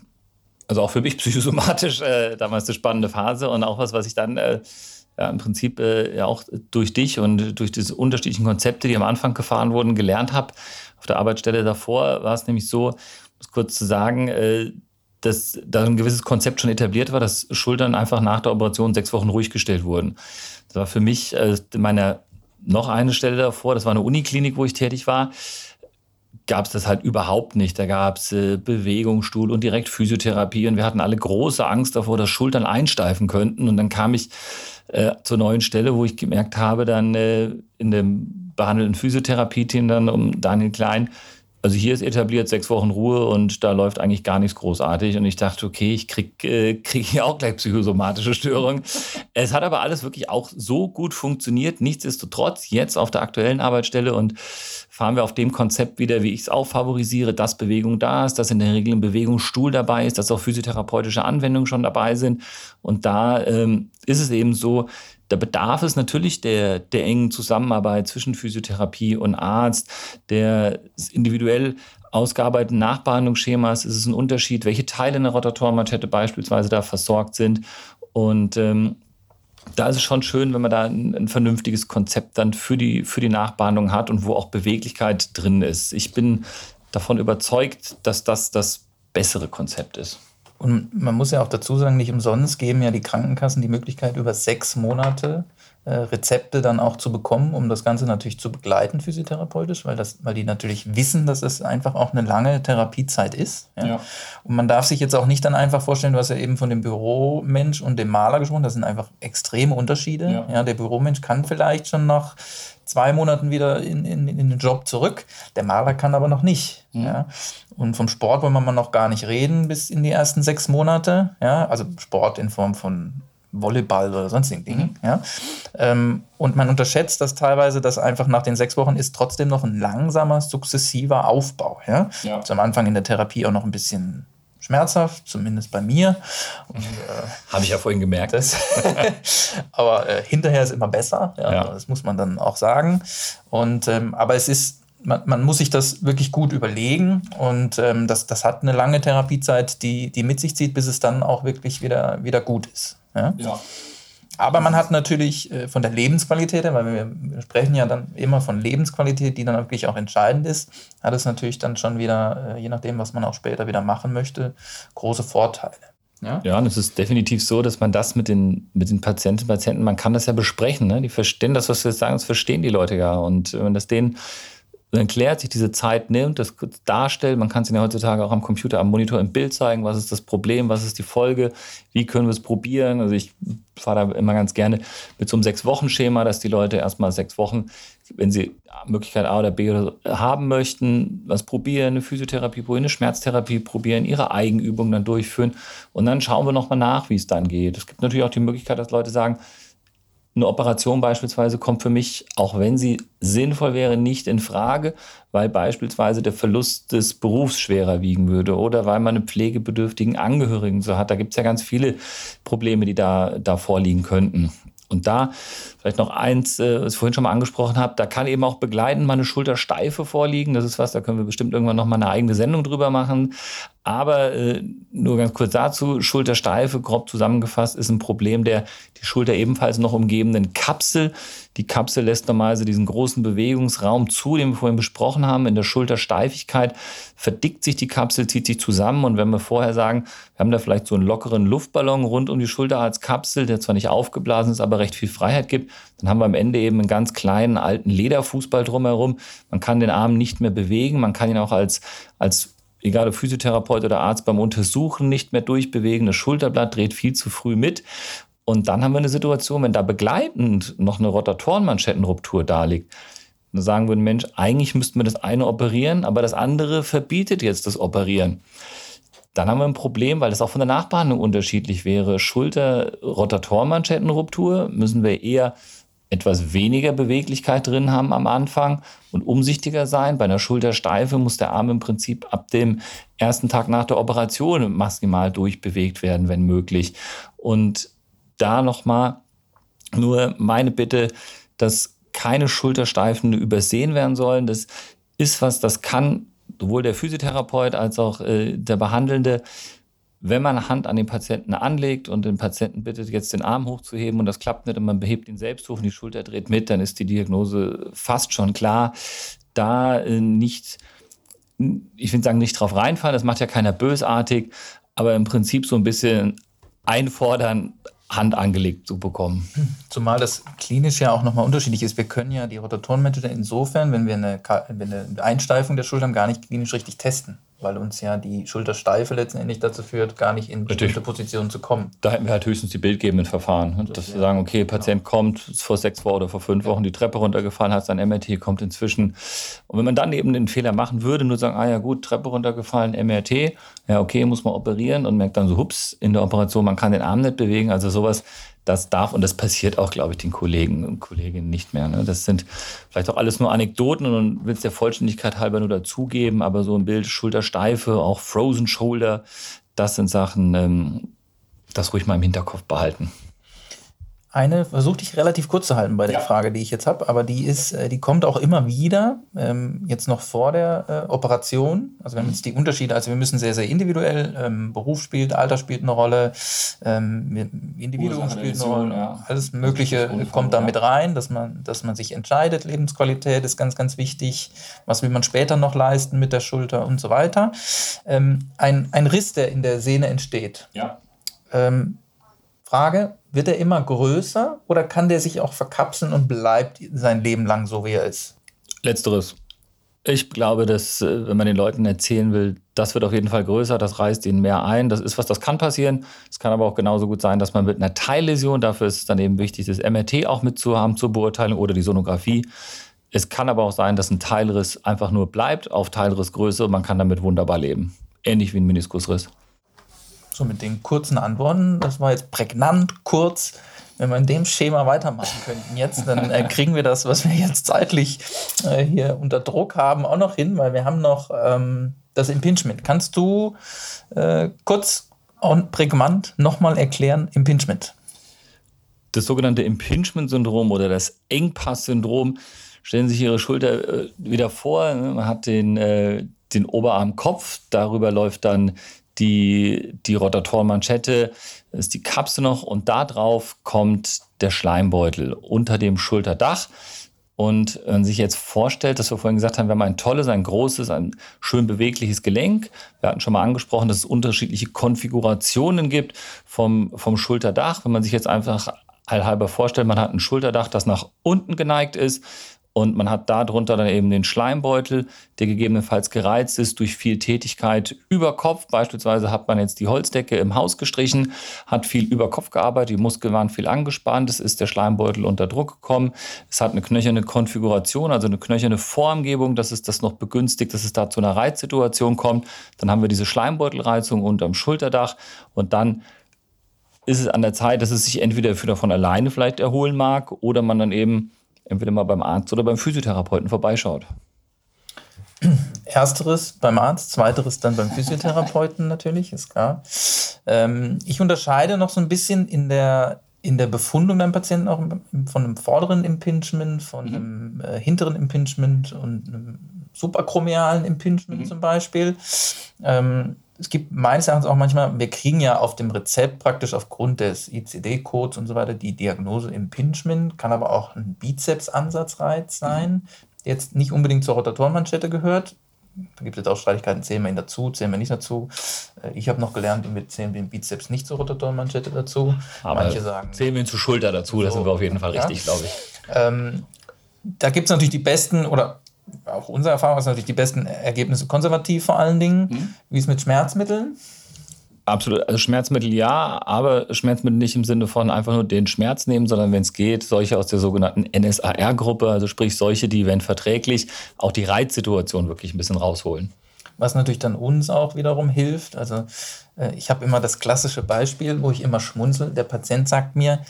also auch für mich psychosomatisch äh, damals eine spannende Phase und auch was, was ich dann äh, ja, im Prinzip äh, ja auch durch dich und durch diese unterschiedlichen Konzepte, die am Anfang gefahren wurden, gelernt habe. Auf der Arbeitsstelle davor war es nämlich so, um es kurz zu sagen, äh, dass da ein gewisses Konzept schon etabliert war, dass Schultern einfach nach der Operation sechs Wochen ruhig gestellt wurden. Das war für mich äh, meiner noch eine Stelle davor, das war eine Uniklinik, wo ich tätig war gab es das halt überhaupt nicht. Da gab es äh, Bewegungsstuhl und direkt Physiotherapie und wir hatten alle große Angst davor, dass Schultern einsteifen könnten. Und dann kam ich äh, zur neuen Stelle, wo ich gemerkt habe, dann äh, in dem behandelten Physiotherapie-Team dann um Daniel Klein, also hier ist etabliert sechs Wochen Ruhe und da läuft eigentlich gar nichts großartig. Und ich dachte, okay, ich krieg, äh, krieg hier auch gleich psychosomatische Störungen. es hat aber alles wirklich auch so gut funktioniert. Nichtsdestotrotz, jetzt auf der aktuellen Arbeitsstelle und fahren wir auf dem Konzept wieder, wie ich es auch favorisiere, dass Bewegung da ist, dass in der Regel ein Bewegungsstuhl dabei ist, dass auch physiotherapeutische Anwendungen schon dabei sind. Und da ähm, ist es eben so, da bedarf es natürlich der, der engen Zusammenarbeit zwischen Physiotherapie und Arzt, der individuell ausgearbeiteten Nachbehandlungsschemas ist es ein Unterschied, welche Teile in der Rotatorenmanschette beispielsweise da versorgt sind. Und ähm, da ist es schon schön, wenn man da ein, ein, vernünftiges Konzept dann für die, für die Nachbehandlung hat und wo auch Beweglichkeit drin ist. Ich bin davon überzeugt, dass das das bessere Konzept ist. Und man muss ja auch dazu sagen, nicht umsonst geben ja die Krankenkassen die Möglichkeit, über sechs Monate äh, Rezepte dann auch zu bekommen, um das Ganze natürlich zu begleiten physiotherapeutisch, weil, das, weil die natürlich wissen, dass es einfach auch eine lange Therapiezeit ist. Ja? Ja. Und man darf sich jetzt auch nicht dann einfach vorstellen, du hast ja eben von dem Büromensch und dem Maler gesprochen, das sind einfach extreme Unterschiede. Ja. ja der Büromensch kann vielleicht schon nach zwei Monaten wieder in, in, in den Job zurück. Der Maler kann aber noch nicht. Mhm. Ja. Und vom Sport wollen wir mal noch gar nicht reden bis in die ersten sechs Monate. Ja. Also Sport in Form von Volleyball oder sonstigen Dingen. Mhm. Ja. Ähm, und man unterschätzt das teilweise, dass einfach nach den sechs Wochen ist trotzdem noch ein langsamer, sukzessiver Aufbau. Ja. ja. Also am Anfang in der Therapie auch noch ein bisschen schmerzhaft, zumindest bei mir. Äh, Habe ich ja vorhin gemerkt. Das, aber äh, hinterher ist immer besser, ja, ja. das muss man dann auch sagen. Und, ähm, aber es ist, man, man, muss sich das wirklich gut überlegen und ähm, das, das hat eine lange Therapiezeit, die, die mit sich zieht, bis es dann auch wirklich wieder, wieder gut ist. Ja. ja. Aber man hat natürlich äh, von der Lebensqualität her, weil wir sprechen ja dann immer von Lebensqualität, die dann wirklich auch entscheidend ist, hat es natürlich dann schon wieder, äh, je nachdem, was man auch später wieder machen möchte, große Vorteile. Ja, ja und es ist definitiv so, dass man das mit den, mit den Patienten, Patienten, man kann das ja besprechen. Ne? Die verstehen das, was wir jetzt sagen, das verstehen die Leute ja. Und wenn das denen dann klärt, sich diese Zeit nimmt, das kurz darstellt. Man kann es ja heutzutage auch am Computer, am Monitor im Bild zeigen. Was ist das Problem? Was ist die Folge? Wie können wir es probieren? Also ich fahre da immer ganz gerne mit so einem Sechs-Wochen-Schema, dass die Leute erstmal sechs Wochen, wenn sie Möglichkeit A oder B oder so haben möchten, was probieren, eine Physiotherapie probieren, eine Schmerztherapie probieren, ihre Eigenübungen dann durchführen. Und dann schauen wir nochmal nach, wie es dann geht. Es gibt natürlich auch die Möglichkeit, dass Leute sagen, eine Operation beispielsweise kommt für mich, auch wenn sie sinnvoll wäre, nicht in Frage, weil beispielsweise der Verlust des Berufs schwerer wiegen würde oder weil man einen pflegebedürftigen Angehörigen so hat. Da gibt es ja ganz viele Probleme, die da, da vorliegen könnten. Und da vielleicht noch eins, äh, was ich vorhin schon mal angesprochen habe, da kann eben auch begleitend mal eine Schultersteife vorliegen. Das ist was, da können wir bestimmt irgendwann noch mal eine eigene Sendung drüber machen. Aber äh, nur ganz kurz dazu, Schultersteife, grob zusammengefasst, ist ein Problem der die Schulter ebenfalls noch umgebenden Kapsel. Die Kapsel lässt normalerweise diesen großen Bewegungsraum zu, den wir vorhin besprochen haben. In der Schultersteifigkeit verdickt sich die Kapsel, zieht sich zusammen. Und wenn wir vorher sagen, wir haben da vielleicht so einen lockeren Luftballon rund um die Schulter als Kapsel, der zwar nicht aufgeblasen ist, aber recht viel Freiheit gibt, dann haben wir am Ende eben einen ganz kleinen alten Lederfußball drumherum. Man kann den Arm nicht mehr bewegen, man kann ihn auch als, als egal ob Physiotherapeut oder Arzt beim Untersuchen nicht mehr durchbewegen. Das Schulterblatt dreht viel zu früh mit. Und dann haben wir eine Situation, wenn da begleitend noch eine Rotatorenmanschettenruptur da liegt, dann sagen wir, Mensch, eigentlich müssten wir das eine operieren, aber das andere verbietet jetzt das Operieren. Dann haben wir ein Problem, weil das auch von der Nachbehandlung unterschiedlich wäre. Schulter-Rotatorenmanschettenruptur müssen wir eher etwas weniger Beweglichkeit drin haben am Anfang und umsichtiger sein. Bei einer Schultersteife muss der Arm im Prinzip ab dem ersten Tag nach der Operation maximal durchbewegt werden, wenn möglich. Und da nochmal nur meine Bitte, dass keine Schultersteifen übersehen werden sollen. Das ist was, das kann sowohl der Physiotherapeut als auch äh, der Behandelnde wenn man Hand an den Patienten anlegt und den Patienten bittet, jetzt den Arm hochzuheben und das klappt nicht und man behebt ihn selbst hoch und die Schulter dreht mit, dann ist die Diagnose fast schon klar. Da äh, nicht, ich will sagen, nicht drauf reinfallen, das macht ja keiner bösartig, aber im Prinzip so ein bisschen einfordern, Hand angelegt zu bekommen. Zumal das klinisch ja auch nochmal unterschiedlich ist. Wir können ja die Rotatorenmethode insofern, wenn wir eine, wenn eine Einsteifung der Schultern gar nicht klinisch richtig testen weil uns ja die Schultersteife letztendlich dazu führt, gar nicht in bestimmte Positionen zu kommen. Da hätten wir halt höchstens die bildgebenden Verfahren. Ne? Dass wir sagen, okay, Patient genau. kommt vor sechs Wochen oder vor fünf Wochen die Treppe runtergefallen, hat sein MRT, kommt inzwischen. Und wenn man dann eben den Fehler machen würde, nur sagen, ah ja gut, Treppe runtergefallen, MRT, ja okay, muss man operieren und merkt dann so, hups, in der Operation, man kann den Arm nicht bewegen, also sowas, das darf und das passiert auch, glaube ich, den Kollegen und Kolleginnen nicht mehr. Ne? Das sind vielleicht auch alles nur Anekdoten und will es der Vollständigkeit halber nur dazugeben, aber so ein Bild Schultersteife, auch Frozen Shoulder, das sind Sachen, ähm, das ruhig mal im Hinterkopf behalten eine versuchte ich relativ kurz zu halten bei der ja. Frage, die ich jetzt habe, aber die ist, äh, die kommt auch immer wieder, ähm, jetzt noch vor der äh, Operation. Also wir haben jetzt die Unterschiede, also wir müssen sehr, sehr individuell, ähm, Beruf spielt, Alter spielt eine Rolle, ähm, Individuum spielt eine Rolle, ja. alles Mögliche kommt da mit rein, dass man, dass man sich entscheidet, Lebensqualität ist ganz, ganz wichtig, was will man später noch leisten mit der Schulter und so weiter. Ähm, ein, ein Riss, der in der Sehne entsteht. Ja. Ähm, Frage, wird er immer größer oder kann der sich auch verkapseln und bleibt sein Leben lang so, wie er ist? Letzteres. Ich glaube, dass, äh, wenn man den Leuten erzählen will, das wird auf jeden Fall größer, das reißt ihnen mehr ein. Das ist was, das kann passieren. Es kann aber auch genauso gut sein, dass man mit einer Teilläsion, dafür ist es dann eben wichtig, das MRT auch mitzuhaben zur Beurteilung oder die Sonographie. Es kann aber auch sein, dass ein Teilriss einfach nur bleibt auf Teilrissgröße und man kann damit wunderbar leben. Ähnlich wie ein Meniskusriss. So mit den kurzen Antworten, das war jetzt prägnant, kurz. Wenn wir in dem Schema weitermachen könnten jetzt, dann äh, kriegen wir das, was wir jetzt zeitlich äh, hier unter Druck haben, auch noch hin, weil wir haben noch ähm, das Impingement. Kannst du äh, kurz und prägnant nochmal erklären, Impingement? Das sogenannte Impingement-Syndrom oder das Engpass-Syndrom, stellen Sie sich Ihre Schulter äh, wieder vor. Ne? Man hat den, äh, den Oberarmkopf, darüber läuft dann die, die Rotatorenmanschette, ist die Kapsel noch und da drauf kommt der Schleimbeutel unter dem Schulterdach. Und wenn man sich jetzt vorstellt, dass wir vorhin gesagt haben, wir haben ein tolles, ein großes, ein schön bewegliches Gelenk. Wir hatten schon mal angesprochen, dass es unterschiedliche Konfigurationen gibt vom, vom Schulterdach. Wenn man sich jetzt einfach halber vorstellt, man hat ein Schulterdach, das nach unten geneigt ist und man hat darunter dann eben den Schleimbeutel, der gegebenenfalls gereizt ist durch viel Tätigkeit über Kopf. Beispielsweise hat man jetzt die Holzdecke im Haus gestrichen, hat viel über Kopf gearbeitet, die Muskeln waren viel angespannt, es ist der Schleimbeutel unter Druck gekommen. Es hat eine knöcherne Konfiguration, also eine knöcherne Formgebung, dass es das noch begünstigt, dass es da zu einer Reizsituation kommt. Dann haben wir diese Schleimbeutelreizung unterm Schulterdach und dann ist es an der Zeit, dass es sich entweder von alleine vielleicht erholen mag oder man dann eben entweder mal beim Arzt oder beim Physiotherapeuten vorbeischaut. Ersteres beim Arzt, zweiteres dann beim Physiotherapeuten natürlich, ist klar. Ähm, ich unterscheide noch so ein bisschen in der, in der Befundung beim Patienten auch von einem vorderen Impingement, von mhm. einem äh, hinteren Impingement und einem subakromialen Impingement mhm. zum Beispiel. Ähm, es gibt meines Erachtens auch manchmal, wir kriegen ja auf dem Rezept praktisch aufgrund des ICD-Codes und so weiter die Diagnose Impingement, kann aber auch ein Bizeps-Ansatzreiz sein, der jetzt nicht unbedingt zur Rotatorenmanschette gehört. Da gibt es jetzt auch Streitigkeiten, zählen wir ihn dazu, zählen wir nicht dazu. Äh, ich habe noch gelernt, wir zählen den Bizeps nicht zur Rotatorenmanschette dazu. Aber Manche sagen. Zählen wir ihn zur Schulter dazu, so, das sind wir auf jeden Fall ja. richtig, glaube ich. Ähm, da gibt es natürlich die besten oder auch unsere Erfahrung ist natürlich die besten Ergebnisse konservativ vor allen Dingen. Mhm. Wie ist mit Schmerzmitteln? Absolut. Also Schmerzmittel ja, aber Schmerzmittel nicht im Sinne von einfach nur den Schmerz nehmen, sondern wenn es geht, solche aus der sogenannten NSAR-Gruppe, also sprich solche, die, wenn verträglich, auch die Reizsituation wirklich ein bisschen rausholen. Was natürlich dann uns auch wiederum hilft. Also äh, ich habe immer das klassische Beispiel, wo ich immer schmunzel. Der Patient sagt mir,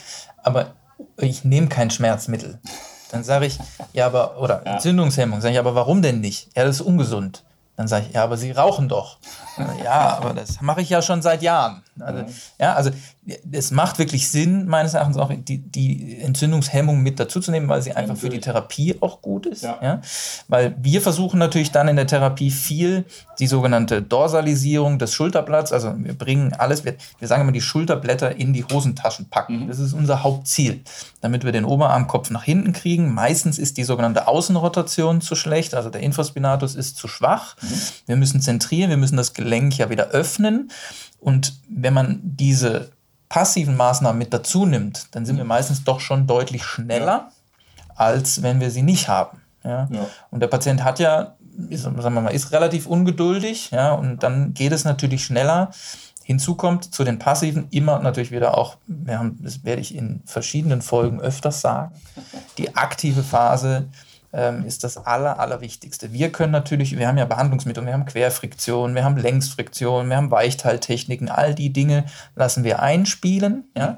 aber ich nehme kein Schmerzmittel. Dann sage ich, ja, aber, oder ja. Entzündungshemmung, sage ich, aber warum denn nicht? Ja, das ist ungesund. Dann sage ich, ja, aber Sie rauchen doch. Ja, aber das mache ich ja schon seit Jahren. Also, ja, also es macht wirklich Sinn, meines Erachtens auch die, die Entzündungshemmung mit dazuzunehmen, weil sie einfach für die Therapie auch gut ist. Ja. ja. Weil wir versuchen natürlich dann in der Therapie viel die sogenannte Dorsalisierung des Schulterblatts. Also wir bringen alles, wir, wir sagen immer die Schulterblätter in die Hosentaschen packen. Mhm. Das ist unser Hauptziel, damit wir den Oberarmkopf nach hinten kriegen. Meistens ist die sogenannte Außenrotation zu schlecht, also der Infraspinatus ist zu schwach. Mhm. Wir müssen zentrieren, wir müssen das Gelenk ja wieder öffnen. Und wenn man diese passiven Maßnahmen mit dazu nimmt, dann sind wir meistens doch schon deutlich schneller, als wenn wir sie nicht haben. Ja? ja? Und der Patient hat ja, ist, sagen wir mal, ist relativ ungeduldig, ja, und dann geht es natürlich schneller. Hinzu kommt zu den passiven immer natürlich wieder auch, wir haben, das werde ich in verschiedenen Folgen öfters sagen, die aktive Phase ähm, ist das Aller, Allerwichtigste. Wir können natürlich, wir haben ja Behandlungsmittel, wir haben Querfriktion, wir haben Längsfriktion, wir haben Weichteiltechniken, all die Dinge lassen wir einspielen ja,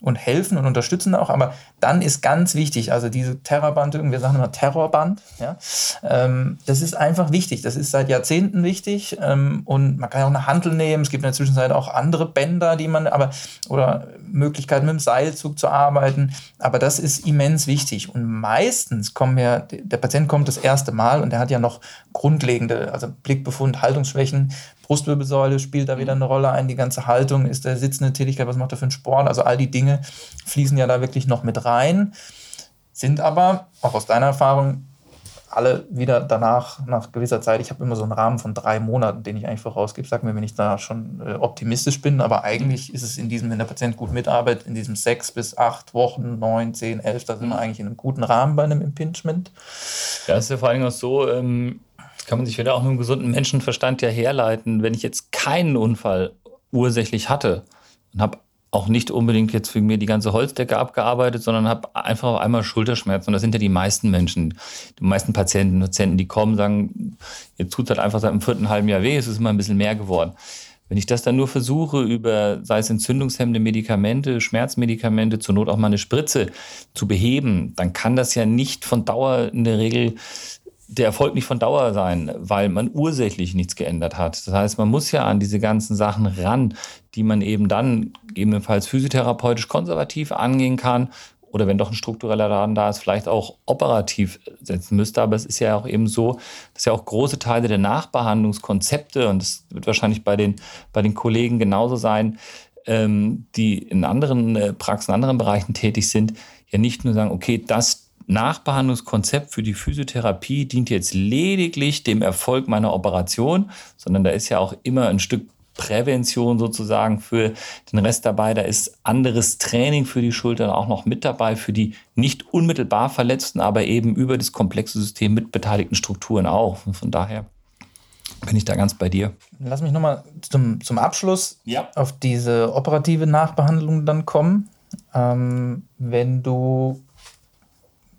und helfen und unterstützen auch. Aber dann ist ganz wichtig, also diese Terrorband, wir sagen immer Terrorband, ja, ähm, das ist einfach wichtig. Das ist seit Jahrzehnten wichtig ähm, und man kann ja auch eine Handel nehmen. Es gibt in der Zwischenzeit auch andere Bänder, die man, aber oder Möglichkeiten mit dem Seilzug zu arbeiten. Aber das ist immens wichtig. Und meistens kommen wir, der Patient kommt das erste Mal und der hat ja noch grundlegende, also Blickbefund, Haltungsschwächen, Brustwirbelsäule spielt da wieder eine Rolle ein, die ganze Haltung, ist der sitzende Tätigkeit, was macht er für einen Sport? Also all die Dinge fließen ja da wirklich noch mit rein, sind aber, auch aus deiner Erfahrung, alle wieder danach, nach gewisser Zeit, ich habe immer so einen Rahmen von drei Monaten, den ich eigentlich vorausgebe. Sag mir, wenn ich da schon äh, optimistisch bin, aber eigentlich ist es in diesem, wenn der Patient gut mitarbeitet, in diesem sechs bis acht Wochen, neun, zehn, elf, da sind wir mhm. eigentlich in einem guten Rahmen bei einem Impingement. Ja, ist ja vor allem auch so, ähm, kann man sich wieder auch mit einem gesunden Menschenverstand ja herleiten, wenn ich jetzt keinen Unfall ursächlich hatte und habe auch nicht unbedingt jetzt für mir die ganze Holzdecke abgearbeitet, sondern habe einfach auf einmal Schulterschmerzen. Und das sind ja die meisten Menschen, die meisten Patienten, Patienten, die kommen, sagen, jetzt tut es halt einfach seit einem vierten halben Jahr weh, es ist immer ein bisschen mehr geworden. Wenn ich das dann nur versuche, über, sei es entzündungshemmende Medikamente, Schmerzmedikamente, zur Not auch mal eine Spritze zu beheben, dann kann das ja nicht von Dauer in der Regel der Erfolg nicht von Dauer sein, weil man ursächlich nichts geändert hat. Das heißt, man muss ja an diese ganzen Sachen ran, die man eben dann gegebenenfalls physiotherapeutisch konservativ angehen kann oder wenn doch ein struktureller Laden da ist, vielleicht auch operativ setzen müsste. Aber es ist ja auch eben so, dass ja auch große Teile der Nachbehandlungskonzepte, und das wird wahrscheinlich bei den, bei den Kollegen genauso sein, ähm, die in anderen äh, Praxen, anderen Bereichen tätig sind, ja nicht nur sagen, okay, das Nachbehandlungskonzept für die Physiotherapie dient jetzt lediglich dem Erfolg meiner Operation, sondern da ist ja auch immer ein Stück Prävention sozusagen für den Rest dabei. Da ist anderes Training für die Schultern auch noch mit dabei, für die nicht unmittelbar Verletzten, aber eben über das komplexe System mit beteiligten Strukturen auch. Und von daher bin ich da ganz bei dir. Lass mich nochmal zum, zum Abschluss ja. auf diese operative Nachbehandlung dann kommen. Ähm, wenn du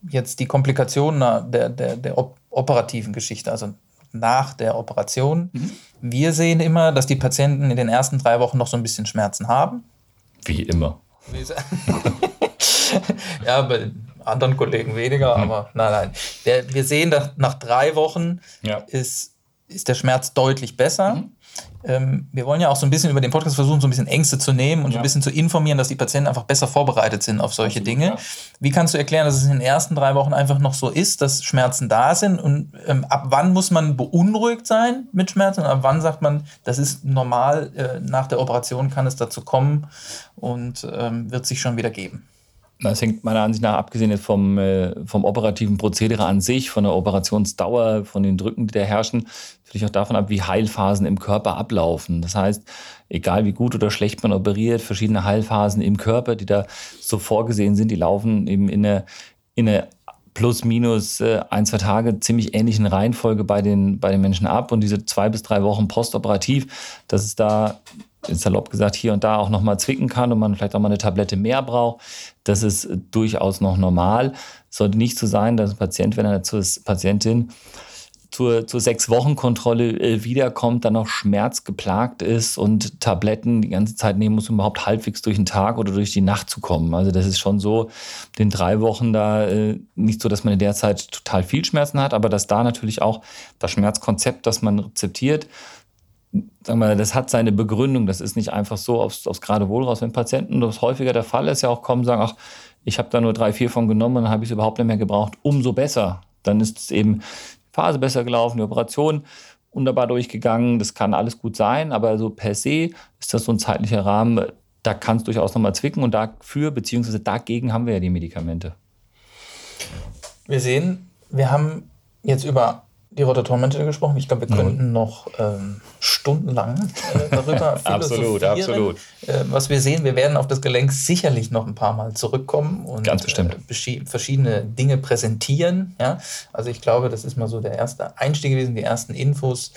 jetzt die Komplikationen der, der, der operativen Geschichte, also nach der Operation. Mhm. Wir sehen immer, dass die Patienten in den ersten drei Wochen noch so ein bisschen Schmerzen haben. Wie immer. ja, bei anderen Kollegen weniger, mhm. aber nein, nein. Der, wir sehen, dass nach drei Wochen ja. ist, ist der Schmerz deutlich besser. Mhm ähm, wir wollen ja auch so ein bisschen über den Podcast versuchen, so ein bisschen Ängste zu nehmen und ja. so ein bisschen zu informieren, dass die Patienten einfach besser vorbereitet sind auf solche Absolut, Dinge. Ja. Wie kannst du erklären, dass es in den ersten drei Wochen einfach noch so ist, dass Schmerzen da sind und ähm, ab wann muss man beunruhigt sein mit Schmerzen und ab wann sagt man, das ist normal, äh, nach der Operation kann es dazu kommen und ähm, wird sich schon wieder geben? Das hängt meiner Ansicht nach, abgesehen vom, äh, vom operativen Prozedere an sich, von der Operationsdauer, von den Drücken, die da herrschen, natürlich auch davon ab, wie Heilphasen im Körper ablaufen. Das heißt, egal wie gut oder schlecht man operiert, verschiedene Heilphasen im Körper, die da so vorgesehen sind, die laufen eben in eine, in eine plus minus äh, ein, zwei Tage ziemlich ähnlichen Reihenfolge bei den, bei den Menschen ab. Und diese zwei bis drei Wochen postoperativ, dass es da salopp gesagt hier und da auch nochmal zwicken kann und man vielleicht auch mal eine Tablette mehr braucht. Das ist durchaus noch normal. Es sollte nicht so sein, dass ein Patient, wenn er zur Patientin zur, zur Sechs-Wochen-Kontrolle äh, wiederkommt, dann noch schmerzgeplagt ist und Tabletten die ganze Zeit nehmen muss, um überhaupt halbwegs durch den Tag oder durch die Nacht zu kommen. Also das ist schon so, den drei Wochen da äh, nicht so, dass man in der Zeit total viel Schmerzen hat, aber dass da natürlich auch das Schmerzkonzept, das man rezeptiert, sagen wir, das hat seine Begründung. Das ist nicht einfach so aufs, aufs gerade Wohl raus. Wenn Patienten, das häufiger der Fall ist, ja auch kommen, sagen, ach, ich habe da nur drei, vier von genommen und dann habe ich es überhaupt nicht mehr gebraucht, umso besser. Dann ist es eben die Phase besser gelaufen, die Operation wunderbar durchgegangen. Das kann alles gut sein, aber so per se ist das so ein zeitlicher Rahmen, da kann es durchaus nochmal zwicken und dafür, beziehungsweise dagegen haben wir ja die Medikamente. Wir sehen, wir haben jetzt über die Rotatorenmantel gesprochen. Ich glaube, wir könnten mhm. noch ähm, stundenlang äh, darüber absolut, absolut. Äh, was wir sehen, wir werden auf das Gelenk sicherlich noch ein paar Mal zurückkommen und. Äh, verschiedene Dinge präsentieren. Ja? Also ich glaube, das ist mal so der erste Einstieg gewesen, die ersten Infos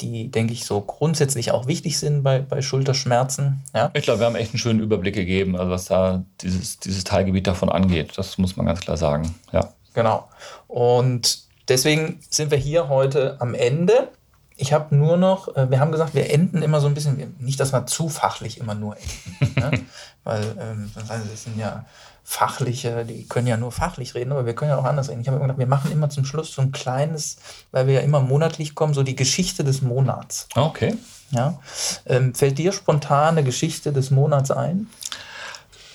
die, denke ich, so grundsätzlich auch wichtig sind bei, bei Schulterschmerzen. Ja? Ich glaube, wir haben echt einen schönen Überblick gegeben, also was da dieses, dieses Teilgebiet davon angeht. Das muss man ganz klar sagen. Ja. Genau. Und deswegen sind wir hier heute am Ende. Ich habe nur noch, äh, wir haben gesagt, wir enden immer so ein bisschen, nicht, dass wir zu fachlich immer nur enden. ne? Weil ähm, das sind ja fachliche, die können ja nur fachlich reden, aber wir können ja auch anders reden. Ich habe gedacht, wir machen immer zum Schluss so ein kleines, weil wir ja immer monatlich kommen, so die Geschichte des Monats. Okay. Ja. Ähm, fällt dir spontan eine Geschichte des Monats ein?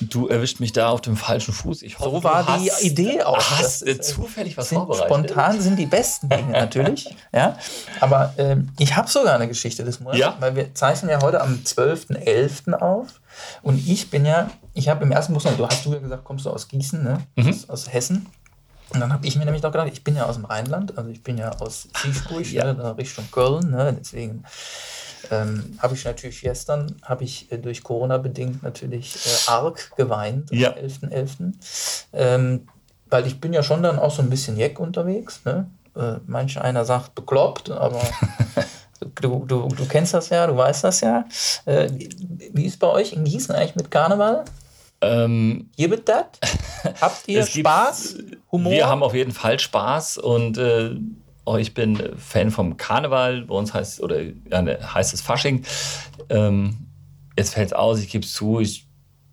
Du erwischt mich da auf dem falschen Fuß. Ich hoffe, so war die hast, Idee auch. Hast das, zufällig was sind, vorbereitet. Spontan sind die besten Dinge natürlich. ja. Aber ähm, ich habe sogar eine Geschichte des Monats, ja? weil wir zeichnen ja heute am 12.11. auf. Und ich bin ja, ich habe im ersten Monat, du hast du ja gesagt, kommst du aus Gießen, ne? Mhm. Aus, aus Hessen. Und dann habe ich mir nämlich noch gedacht, ich bin ja aus dem Rheinland, also ich bin ja aus Ziesburg, ja. ne, Richtung Köln, ne? deswegen ähm, habe ich natürlich gestern, habe ich äh, durch Corona bedingt natürlich äh, arg geweint ja. am 11.11. .11. Ähm, weil ich bin ja schon dann auch so ein bisschen jeck unterwegs. Ne? Äh, manch einer sagt bekloppt, aber du, du, du kennst das ja, du weißt das ja. Äh, wie ist bei euch in Gießen eigentlich mit Karneval? Ähm, Gibt das? Habt ihr Spaß? Humor? Wir haben auf jeden Fall Spaß und äh, oh, ich bin Fan vom Karneval. Bei uns heißt oder ja, ne, heißt es Fasching. Ähm, jetzt fällt es aus, ich gebe es zu, ich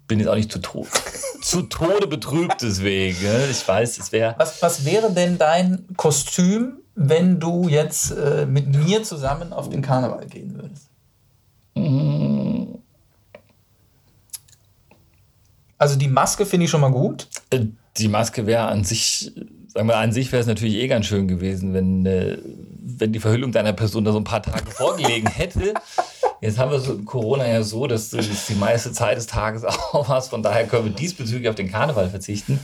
bin jetzt auch nicht zu, to zu Tode betrübt deswegen. Ne? Ich weiß, es wäre. Was, was wäre denn dein Kostüm, wenn du jetzt äh, mit mir zusammen auf den Karneval gehen würdest? Also die Maske finde ich schon mal gut. Äh, die Maske wäre an sich, sagen wir, an sich wäre es natürlich eh ganz schön gewesen, wenn, äh, wenn die Verhüllung deiner Person da so ein paar Tage vorgelegen hätte. Jetzt haben wir so Corona ja so, dass du die meiste Zeit des Tages auch hast. Von daher können wir diesbezüglich auf den Karneval verzichten.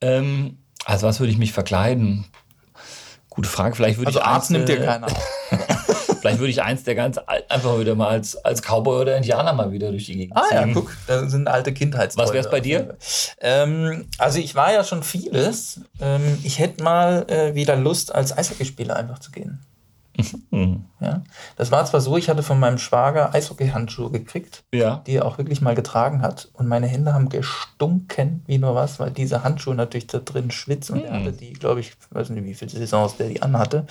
Ähm, also was würde ich mich verkleiden? Gute Frage. Vielleicht würde also ich Arzt nimmt dir keiner. Vielleicht würde ich eins der ganz einfach wieder mal als, als Cowboy oder Indianer mal wieder durch die Gegend ziehen. Ah ja, guck, da sind alte Kindheitsträume. Was wäre es bei dir? Ähm, also ich war ja schon vieles. Ähm, ich hätte mal äh, wieder Lust, als Eishockeyspieler einfach zu gehen. Mhm. Ja, das war zwar so, ich hatte von meinem Schwager Eishockey-Handschuhe gekriegt, ja. die er auch wirklich mal getragen hat. Und meine Hände haben gestunken wie nur was, weil diese Handschuhe natürlich da drin schwitzen. Und mhm. er hatte die, glaube ich, weiß nicht, wie viele Saisons der die anhatte.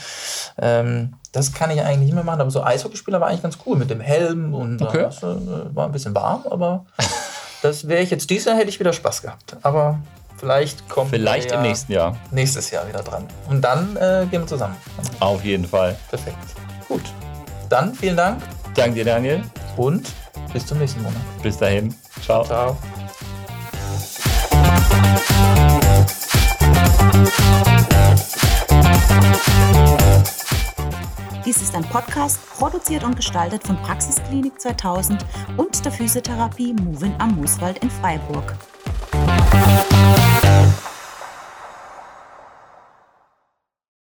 Ähm, das kann ich eigentlich nicht mehr machen, aber so Eishockeyspieler war eigentlich ganz cool mit dem Helm und okay. das, äh, war ein bisschen warm, aber das wäre ich jetzt dieses Jahr hätte ich wieder Spaß gehabt. Aber Vielleicht kommen Vielleicht im nächsten Jahr. Nächstes Jahr wieder dran. Und dann äh, gehen wir zusammen. Auf jeden Fall. Perfekt. Gut. Dann vielen Dank. Danke dir, Daniel. Und bis zum nächsten Monat. Bis dahin. Ciao. Ciao. Dies ist ein Podcast, produziert und gestaltet von Praxisklinik 2000 und der Physiotherapie Movin am Mooswald in Freiburg. Thank you.